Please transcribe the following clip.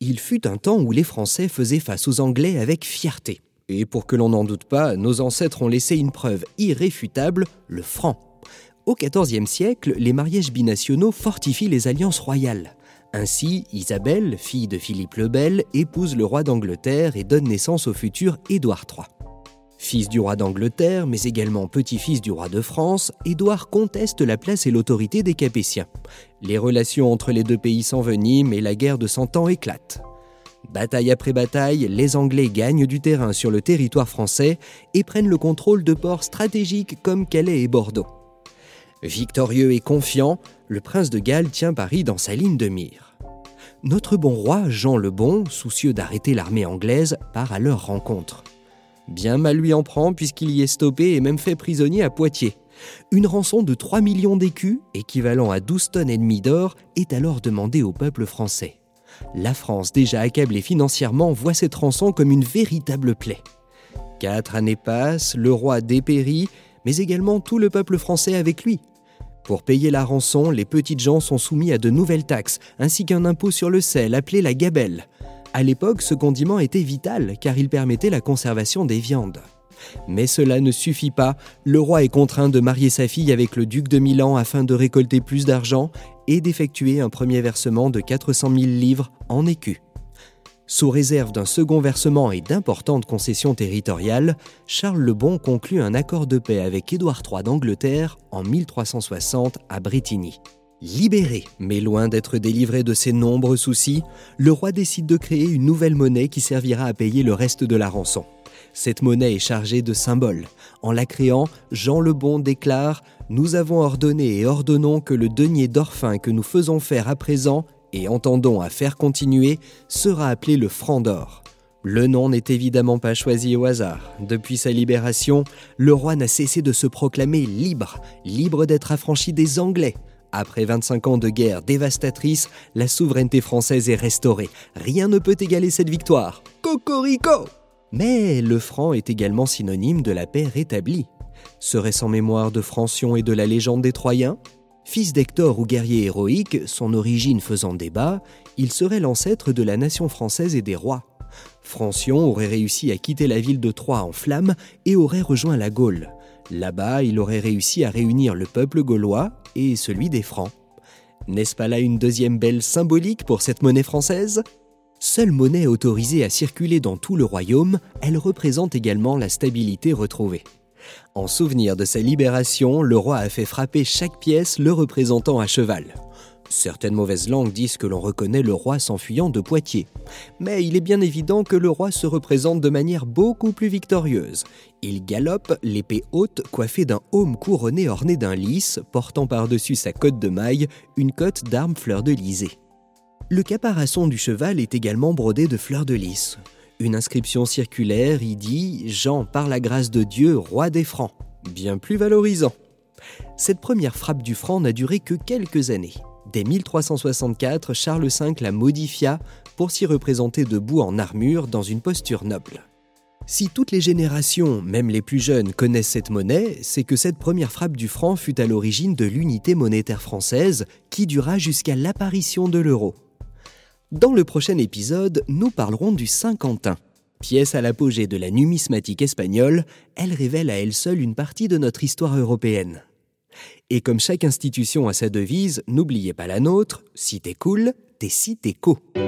Il fut un temps où les Français faisaient face aux Anglais avec fierté. Et pour que l'on n'en doute pas, nos ancêtres ont laissé une preuve irréfutable, le franc. Au XIVe siècle, les mariages binationaux fortifient les alliances royales. Ainsi, Isabelle, fille de Philippe le Bel, épouse le roi d'Angleterre et donne naissance au futur Édouard III. Fils du roi d'Angleterre, mais également petit-fils du roi de France, Édouard conteste la place et l'autorité des Capétiens. Les relations entre les deux pays s'enveniment et la guerre de Cent Ans éclate. Bataille après bataille, les Anglais gagnent du terrain sur le territoire français et prennent le contrôle de ports stratégiques comme Calais et Bordeaux. Victorieux et confiant, le prince de Galles tient Paris dans sa ligne de mire. Notre bon roi, Jean le Bon, soucieux d'arrêter l'armée anglaise, part à leur rencontre. Bien mal lui en prend puisqu'il y est stoppé et même fait prisonnier à Poitiers. Une rançon de 3 millions d'écus, équivalent à 12 tonnes et demie d'or, est alors demandée au peuple français. La France, déjà accablée financièrement, voit cette rançon comme une véritable plaie. Quatre années passent, le roi dépérit, mais également tout le peuple français avec lui. Pour payer la rançon, les petites gens sont soumis à de nouvelles taxes, ainsi qu'un impôt sur le sel appelé la gabelle. À l'époque, ce condiment était vital car il permettait la conservation des viandes. Mais cela ne suffit pas, le roi est contraint de marier sa fille avec le duc de Milan afin de récolter plus d'argent et d'effectuer un premier versement de 400 000 livres en écus. Sous réserve d'un second versement et d'importantes concessions territoriales, Charles le Bon conclut un accord de paix avec Édouard III d'Angleterre en 1360 à Bretigny. Libéré, mais loin d'être délivré de ses nombreux soucis, le roi décide de créer une nouvelle monnaie qui servira à payer le reste de la rançon. Cette monnaie est chargée de symboles. En la créant, Jean le Bon déclare Nous avons ordonné et ordonnons que le denier d'orphin que nous faisons faire à présent et entendons à faire continuer sera appelé le franc d'or. Le nom n'est évidemment pas choisi au hasard. Depuis sa libération, le roi n'a cessé de se proclamer libre, libre d'être affranchi des Anglais, après 25 ans de guerre dévastatrice, la souveraineté française est restaurée. Rien ne peut égaler cette victoire. Cocorico Mais le franc est également synonyme de la paix rétablie. Serait-ce en mémoire de Francion et de la légende des Troyens? Fils d'Hector ou guerrier héroïque, son origine faisant débat, il serait l'ancêtre de la nation française et des rois. Francion aurait réussi à quitter la ville de Troie en flammes et aurait rejoint la Gaule. Là-bas, il aurait réussi à réunir le peuple gaulois et celui des Francs. N'est-ce pas là une deuxième belle symbolique pour cette monnaie française? Seule monnaie autorisée à circuler dans tout le royaume, elle représente également la stabilité retrouvée. En souvenir de sa libération, le roi a fait frapper chaque pièce le représentant à cheval. Certaines mauvaises langues disent que l'on reconnaît le roi s'enfuyant de Poitiers. Mais il est bien évident que le roi se représente de manière beaucoup plus victorieuse. Il galope, l'épée haute, coiffée d'un aume couronné orné d'un lys, portant par-dessus sa cotte de maille une cotte d'armes fleur de lysée. Le caparasson du cheval est également brodé de fleurs de lys. Une inscription circulaire y dit Jean, par la grâce de Dieu, roi des Francs. Bien plus valorisant. Cette première frappe du franc n'a duré que quelques années. Dès 1364, Charles V la modifia pour s'y représenter debout en armure dans une posture noble. Si toutes les générations, même les plus jeunes, connaissent cette monnaie, c'est que cette première frappe du franc fut à l'origine de l'unité monétaire française qui dura jusqu'à l'apparition de l'euro. Dans le prochain épisode, nous parlerons du Saint-Quentin. Pièce à l'apogée de la numismatique espagnole, elle révèle à elle seule une partie de notre histoire européenne. Et comme chaque institution a sa devise, n'oubliez pas la nôtre, si t'es cool, t'es si t'es co. Cool